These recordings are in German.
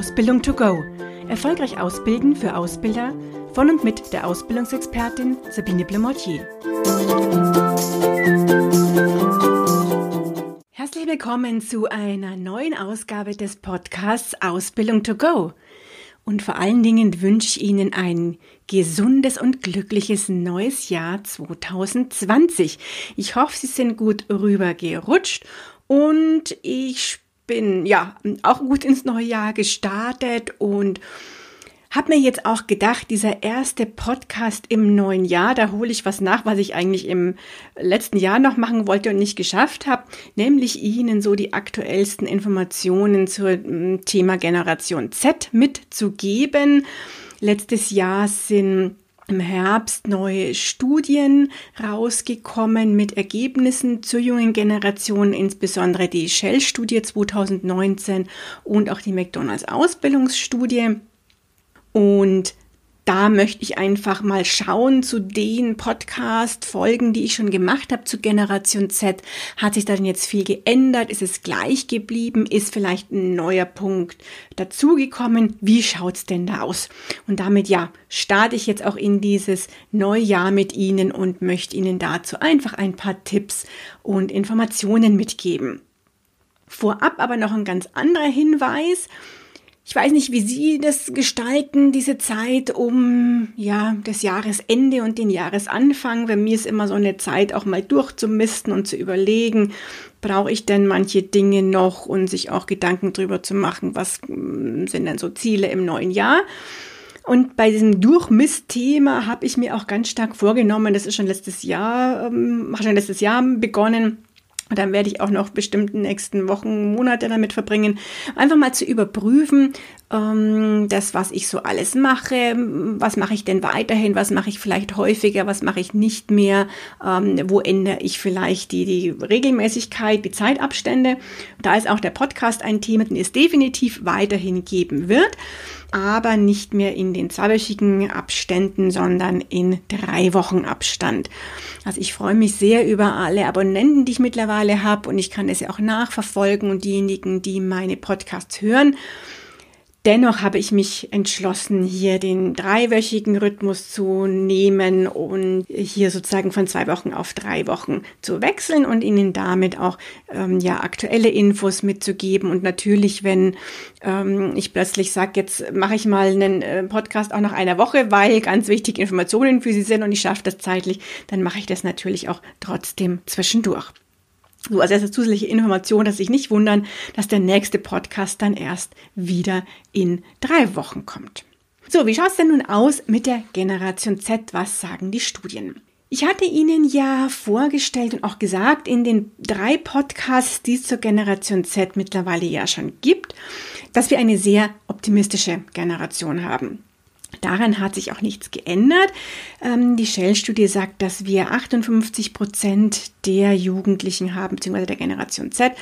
Ausbildung to go. Erfolgreich ausbilden für Ausbilder von und mit der Ausbildungsexpertin Sabine Blemortier. Herzlich willkommen zu einer neuen Ausgabe des Podcasts Ausbildung to go. Und vor allen Dingen wünsche ich Ihnen ein gesundes und glückliches neues Jahr 2020. Ich hoffe, Sie sind gut rübergerutscht und ich bin ja auch gut ins neue Jahr gestartet und habe mir jetzt auch gedacht, dieser erste Podcast im neuen Jahr, da hole ich was nach, was ich eigentlich im letzten Jahr noch machen wollte und nicht geschafft habe, nämlich Ihnen so die aktuellsten Informationen zum Thema Generation Z mitzugeben. Letztes Jahr sind im Herbst neue Studien rausgekommen mit Ergebnissen zur jungen Generation, insbesondere die Shell-Studie 2019 und auch die McDonalds Ausbildungsstudie. Und da möchte ich einfach mal schauen zu den Podcast-Folgen, die ich schon gemacht habe zu Generation Z. Hat sich da denn jetzt viel geändert? Ist es gleich geblieben? Ist vielleicht ein neuer Punkt dazugekommen? Wie schaut's denn da aus? Und damit ja, starte ich jetzt auch in dieses neue Jahr mit Ihnen und möchte Ihnen dazu einfach ein paar Tipps und Informationen mitgeben. Vorab aber noch ein ganz anderer Hinweis. Ich weiß nicht, wie Sie das gestalten, diese Zeit um ja das Jahresende und den Jahresanfang. Bei mir ist immer so eine Zeit, auch mal durchzumisten und zu überlegen, brauche ich denn manche Dinge noch und sich auch Gedanken darüber zu machen, was hm, sind denn so Ziele im neuen Jahr. Und bei diesem Durchmist-Thema habe ich mir auch ganz stark vorgenommen, das ist schon letztes Jahr, ähm, schon letztes Jahr begonnen, dann werde ich auch noch bestimmt nächsten Wochen, Monate damit verbringen, einfach mal zu überprüfen, das, was ich so alles mache, was mache ich denn weiterhin, was mache ich vielleicht häufiger, was mache ich nicht mehr, ähm, wo ändere ich vielleicht die, die Regelmäßigkeit, die Zeitabstände. Da ist auch der Podcast ein Thema, den es definitiv weiterhin geben wird aber nicht mehr in den zweiwöchigen Abständen, sondern in drei Wochen Abstand. Also ich freue mich sehr über alle Abonnenten, die ich mittlerweile habe und ich kann es ja auch nachverfolgen und diejenigen, die meine Podcasts hören Dennoch habe ich mich entschlossen, hier den dreiwöchigen Rhythmus zu nehmen und hier sozusagen von zwei Wochen auf drei Wochen zu wechseln und Ihnen damit auch ähm, ja aktuelle Infos mitzugeben. Und natürlich, wenn ähm, ich plötzlich sage, jetzt mache ich mal einen äh, Podcast auch nach einer Woche, weil ganz wichtige Informationen für Sie sind und ich schaffe das zeitlich, dann mache ich das natürlich auch trotzdem zwischendurch. So als erste zusätzliche Information, dass sich nicht wundern, dass der nächste Podcast dann erst wieder in drei Wochen kommt. So, wie schaut es denn nun aus mit der Generation Z? Was sagen die Studien? Ich hatte Ihnen ja vorgestellt und auch gesagt in den drei Podcasts, die es zur Generation Z mittlerweile ja schon gibt, dass wir eine sehr optimistische Generation haben. Daran hat sich auch nichts geändert. Ähm, die Shell-Studie sagt, dass wir 58 Prozent der Jugendlichen haben, beziehungsweise der Generation Z,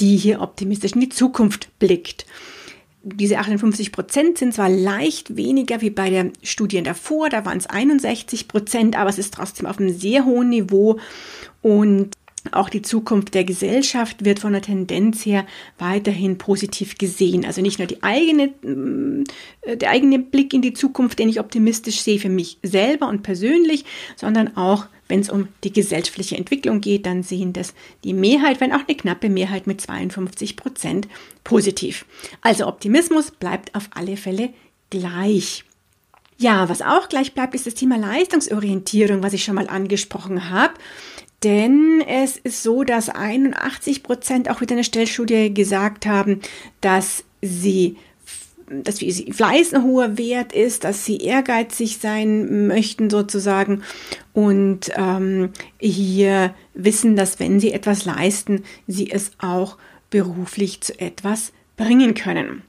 die hier optimistisch in die Zukunft blickt. Diese 58 Prozent sind zwar leicht weniger wie bei der Studien davor, da waren es 61 Prozent, aber es ist trotzdem auf einem sehr hohen Niveau und auch die Zukunft der Gesellschaft wird von der Tendenz her weiterhin positiv gesehen. Also nicht nur die eigene, äh, der eigene Blick in die Zukunft, den ich optimistisch sehe für mich selber und persönlich, sondern auch, wenn es um die gesellschaftliche Entwicklung geht, dann sehen das die Mehrheit, wenn auch eine knappe Mehrheit mit 52 Prozent positiv. Also Optimismus bleibt auf alle Fälle gleich. Ja, was auch gleich bleibt, ist das Thema Leistungsorientierung, was ich schon mal angesprochen habe. Denn es ist so, dass 81 Prozent auch wieder eine Stellstudie gesagt haben, dass sie dass Fleiß ein hoher Wert ist, dass sie ehrgeizig sein möchten sozusagen und ähm, hier wissen, dass wenn sie etwas leisten, sie es auch beruflich zu etwas bringen können.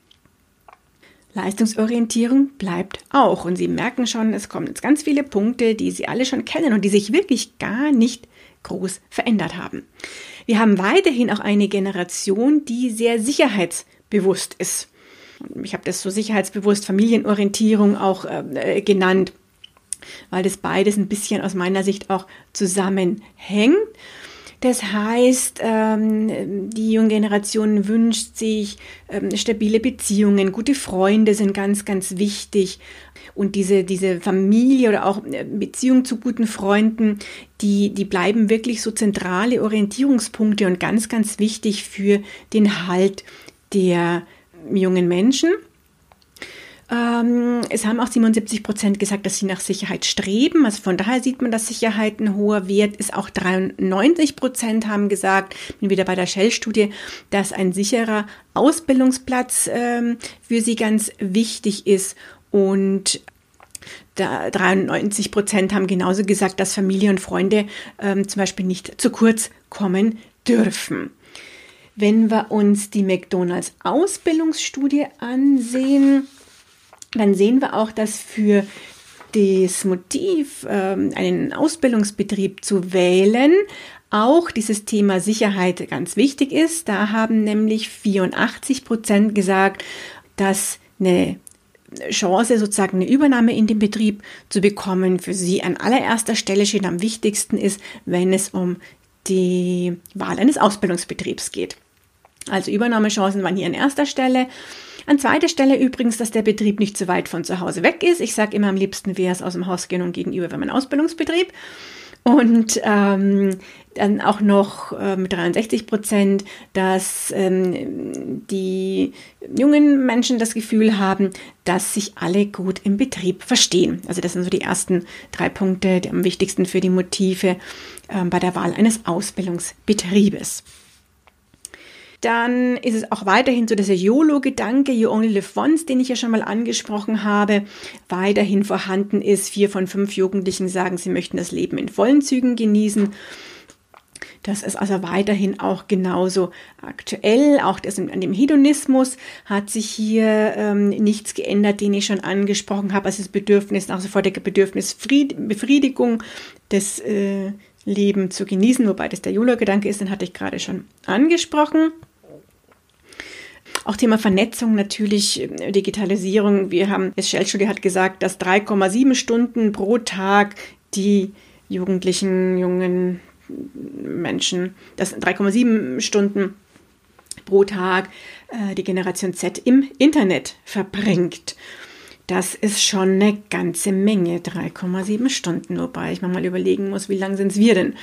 Leistungsorientierung bleibt auch und Sie merken schon, es kommen jetzt ganz viele Punkte, die Sie alle schon kennen und die sich wirklich gar nicht groß verändert haben. Wir haben weiterhin auch eine Generation, die sehr sicherheitsbewusst ist. Ich habe das so sicherheitsbewusst Familienorientierung auch äh, genannt, weil das beides ein bisschen aus meiner Sicht auch zusammenhängt. Das heißt, ähm, die junge Generation wünscht sich ähm, stabile Beziehungen, gute Freunde sind ganz, ganz wichtig. Und diese, diese Familie oder auch äh, Beziehung zu guten Freunden, die, die bleiben wirklich so zentrale Orientierungspunkte und ganz, ganz wichtig für den Halt der jungen Menschen. Ähm, es haben auch 77 Prozent gesagt, dass sie nach Sicherheit streben. Also von daher sieht man, dass Sicherheit ein hoher Wert ist. Auch 93 Prozent haben gesagt, bin wieder bei der Shell-Studie, dass ein sicherer Ausbildungsplatz ähm, für sie ganz wichtig ist. Und 93 Prozent haben genauso gesagt, dass Familie und Freunde ähm, zum Beispiel nicht zu kurz kommen dürfen. Wenn wir uns die McDonalds Ausbildungsstudie ansehen, dann sehen wir auch, dass für das Motiv, ähm, einen Ausbildungsbetrieb zu wählen, auch dieses Thema Sicherheit ganz wichtig ist. Da haben nämlich 84 Prozent gesagt, dass eine Chance, sozusagen eine Übernahme in den Betrieb zu bekommen, für sie an allererster Stelle steht, am wichtigsten ist, wenn es um die Wahl eines Ausbildungsbetriebs geht. Also Übernahmechancen waren hier an erster Stelle. An zweiter Stelle übrigens, dass der Betrieb nicht zu weit von zu Hause weg ist. Ich sage immer, am liebsten wäre es aus dem Haus gehen und gegenüber wäre mein Ausbildungsbetrieb. Und ähm, dann auch noch äh, mit 63 Prozent, dass ähm, die jungen Menschen das Gefühl haben, dass sich alle gut im Betrieb verstehen. Also das sind so die ersten drei Punkte, die am wichtigsten für die Motive äh, bei der Wahl eines Ausbildungsbetriebes. Dann ist es auch weiterhin so dieser YOLO-Gedanke, You Only Live Once, den ich ja schon mal angesprochen habe, weiterhin vorhanden ist. Vier von fünf Jugendlichen sagen, sie möchten das Leben in vollen Zügen genießen. Das ist also weiterhin auch genauso aktuell. Auch das, an dem Hedonismus hat sich hier ähm, nichts geändert, den ich schon angesprochen habe. Also das Bedürfnis nach sofortiger Bedürfnisbefriedigung des äh, Leben zu genießen, wobei das der Jula-Gedanke ist, den hatte ich gerade schon angesprochen. Auch Thema Vernetzung natürlich, Digitalisierung. Wir haben, das Shell-Studie hat gesagt, dass 3,7 Stunden pro Tag die Jugendlichen, jungen Menschen, das 3,7 Stunden pro Tag äh, die Generation Z im Internet verbringt. Das ist schon eine ganze Menge, 3,7 Stunden, wobei ich mir mal überlegen muss, wie lang sind es wir denn?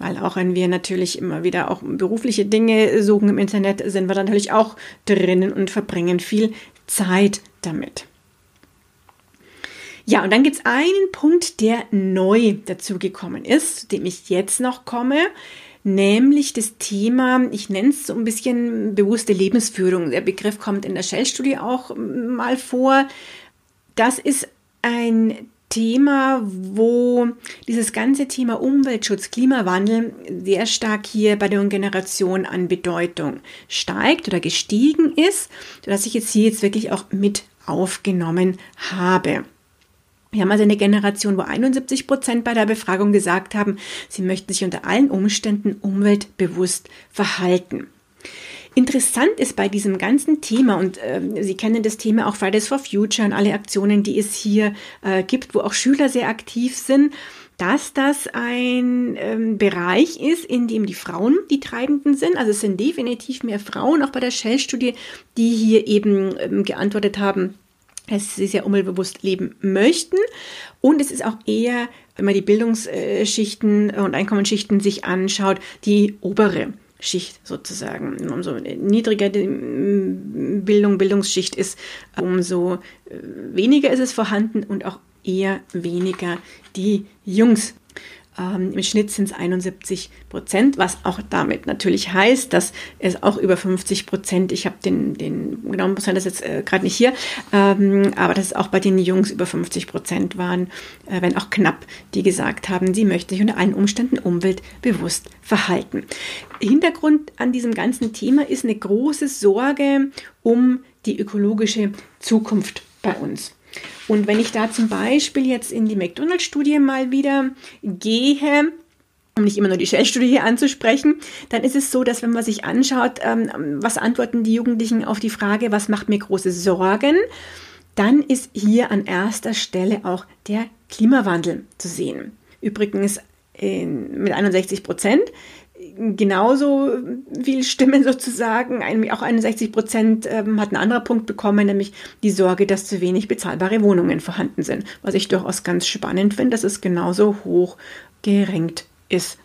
Weil auch wenn wir natürlich immer wieder auch berufliche Dinge suchen im Internet, sind wir natürlich auch drinnen und verbringen viel Zeit damit. Ja, und dann gibt es einen Punkt, der neu dazugekommen ist, zu dem ich jetzt noch komme, nämlich das Thema, ich nenne es so ein bisschen bewusste Lebensführung. Der Begriff kommt in der Shell-Studie auch mal vor. Das ist ein Thema, wo dieses ganze Thema Umweltschutz, Klimawandel sehr stark hier bei der Generation an Bedeutung steigt oder gestiegen ist, sodass ich jetzt hier jetzt wirklich auch mit aufgenommen habe. Wir haben also eine Generation, wo 71 Prozent bei der Befragung gesagt haben, sie möchten sich unter allen Umständen umweltbewusst verhalten. Interessant ist bei diesem ganzen Thema, und äh, Sie kennen das Thema auch Fridays for Future und alle Aktionen, die es hier äh, gibt, wo auch Schüler sehr aktiv sind, dass das ein ähm, Bereich ist, in dem die Frauen die Treibenden sind. Also es sind definitiv mehr Frauen, auch bei der Shell-Studie, die hier eben ähm, geantwortet haben, dass sie sehr umweltbewusst leben möchten. Und es ist auch eher, wenn man die Bildungsschichten und Einkommensschichten sich anschaut, die obere Schicht sozusagen. Umso niedriger die Bildung, Bildungsschicht ist, umso äh, weniger ist es vorhanden und auch eher weniger die Jungs. Ähm, Im Schnitt sind es 71 Prozent, was auch damit natürlich heißt, dass es auch über 50 Prozent, ich habe den, den genauen Prozent das jetzt äh, gerade nicht hier, ähm, aber dass es auch bei den Jungs über 50 Prozent waren, äh, wenn auch knapp, die gesagt haben, sie möchten sich unter allen Umständen umweltbewusst verhalten. Hintergrund an diesem ganzen Thema ist eine große Sorge um die ökologische Zukunft bei uns. Und wenn ich da zum Beispiel jetzt in die McDonald's-Studie mal wieder gehe, um nicht immer nur die Shell-Studie hier anzusprechen, dann ist es so, dass wenn man sich anschaut, ähm, was antworten die Jugendlichen auf die Frage, was macht mir große Sorgen, dann ist hier an erster Stelle auch der Klimawandel zu sehen. Übrigens in, mit 61 Prozent genauso viel Stimmen sozusagen. Auch 61 Prozent ähm, hat ein anderer Punkt bekommen, nämlich die Sorge, dass zu wenig bezahlbare Wohnungen vorhanden sind. Was ich durchaus ganz spannend finde, dass es genauso hoch gerankt ist.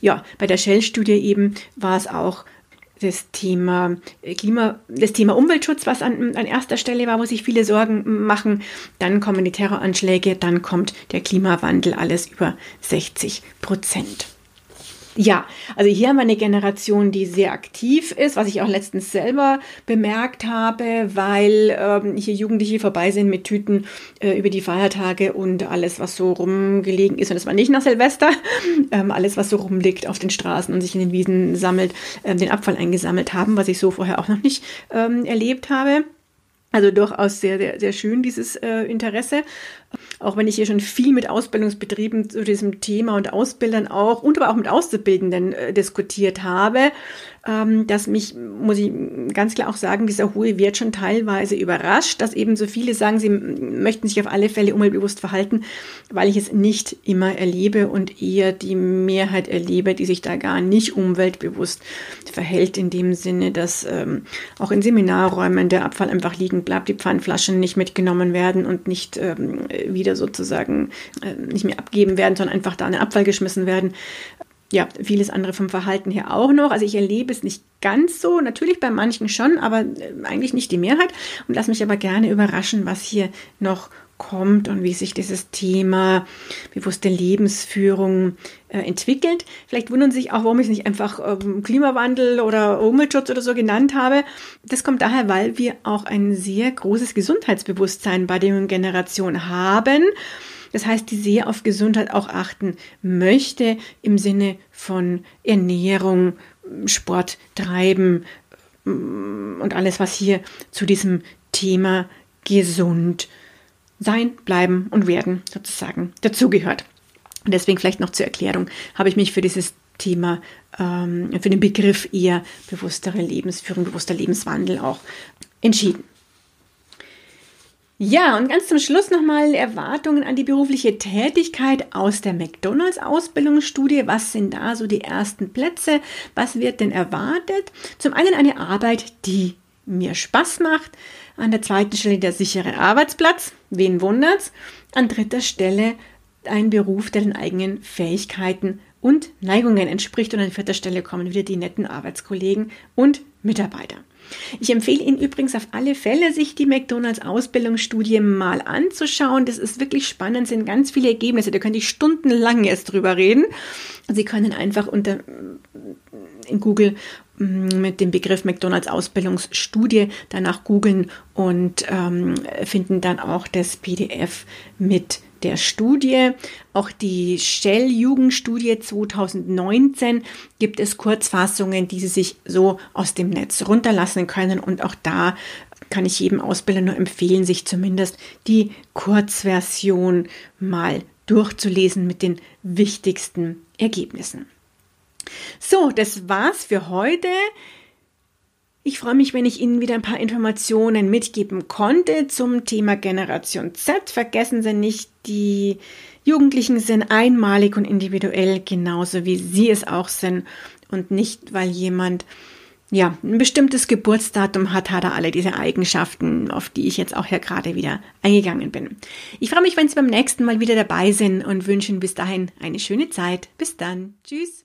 Ja, bei der Shell-Studie eben war es auch das Thema äh, Klima, das Thema Umweltschutz, was an, an erster Stelle war, wo sich viele Sorgen machen. Dann kommen die Terroranschläge, dann kommt der Klimawandel, alles über 60 Prozent. Ja, also hier haben wir eine Generation, die sehr aktiv ist, was ich auch letztens selber bemerkt habe, weil ähm, hier Jugendliche vorbei sind mit Tüten äh, über die Feiertage und alles, was so rumgelegen ist. Und das war nicht nach Silvester, ähm, alles, was so rumliegt auf den Straßen und sich in den Wiesen sammelt, äh, den Abfall eingesammelt haben, was ich so vorher auch noch nicht ähm, erlebt habe. Also durchaus sehr, sehr, sehr schön, dieses äh, Interesse. Auch wenn ich hier schon viel mit Ausbildungsbetrieben zu diesem Thema und Ausbildern auch und aber auch mit Auszubildenden äh, diskutiert habe, ähm, dass mich, muss ich ganz klar auch sagen, dieser hohe Wert schon teilweise überrascht, dass eben so viele sagen, sie möchten sich auf alle Fälle umweltbewusst verhalten, weil ich es nicht immer erlebe und eher die Mehrheit erlebe, die sich da gar nicht umweltbewusst verhält, in dem Sinne, dass ähm, auch in Seminarräumen der Abfall einfach liegen bleibt, die Pfandflaschen nicht mitgenommen werden und nicht ähm, wieder sozusagen äh, nicht mehr abgeben werden, sondern einfach da in den Abfall geschmissen werden ja, vieles andere vom Verhalten her auch noch. Also ich erlebe es nicht ganz so, natürlich bei manchen schon, aber äh, eigentlich nicht die Mehrheit. Und lass mich aber gerne überraschen, was hier noch kommt und wie sich dieses Thema bewusste Lebensführung äh, entwickelt. Vielleicht wundern Sie sich auch, warum ich es nicht einfach ähm, Klimawandel oder Umweltschutz oder so genannt habe. Das kommt daher, weil wir auch ein sehr großes Gesundheitsbewusstsein bei der Generation haben das heißt, die sehr auf Gesundheit auch achten möchte im Sinne von Ernährung, Sport treiben mm, und alles, was hier zu diesem Thema gesund sein, bleiben und werden sozusagen dazugehört. Deswegen vielleicht noch zur Erklärung habe ich mich für dieses Thema, ähm, für den Begriff eher bewusstere Lebensführung, bewusster Lebenswandel auch entschieden. Ja, und ganz zum Schluss nochmal Erwartungen an die berufliche Tätigkeit aus der McDonalds Ausbildungsstudie. Was sind da so die ersten Plätze? Was wird denn erwartet? Zum einen eine Arbeit, die mir Spaß macht. An der zweiten Stelle der sichere Arbeitsplatz. Wen wundert's? An dritter Stelle ein Beruf, der den eigenen Fähigkeiten und Neigungen entspricht. Und an vierter Stelle kommen wieder die netten Arbeitskollegen und Mitarbeiter. Ich empfehle Ihnen übrigens auf alle Fälle, sich die McDonalds Ausbildungsstudie mal anzuschauen. Das ist wirklich spannend, sind ganz viele Ergebnisse. Da könnte ich stundenlang jetzt drüber reden. Sie können einfach unter in Google mm, mit dem Begriff McDonalds Ausbildungsstudie danach googeln und ähm, finden dann auch das PDF mit der Studie. Auch die Shell-Jugendstudie 2019 gibt es Kurzfassungen, die Sie sich so aus dem Netz runterlassen können. Und auch da kann ich jedem Ausbilder nur empfehlen, sich zumindest die Kurzversion mal durchzulesen mit den wichtigsten Ergebnissen. So, das war's für heute. Ich freue mich, wenn ich Ihnen wieder ein paar Informationen mitgeben konnte zum Thema Generation Z. Vergessen Sie nicht, die Jugendlichen sind einmalig und individuell, genauso wie Sie es auch sind. Und nicht, weil jemand ja, ein bestimmtes Geburtsdatum hat, hat er alle diese Eigenschaften, auf die ich jetzt auch hier gerade wieder eingegangen bin. Ich freue mich, wenn Sie beim nächsten Mal wieder dabei sind und wünsche Ihnen bis dahin eine schöne Zeit. Bis dann. Tschüss.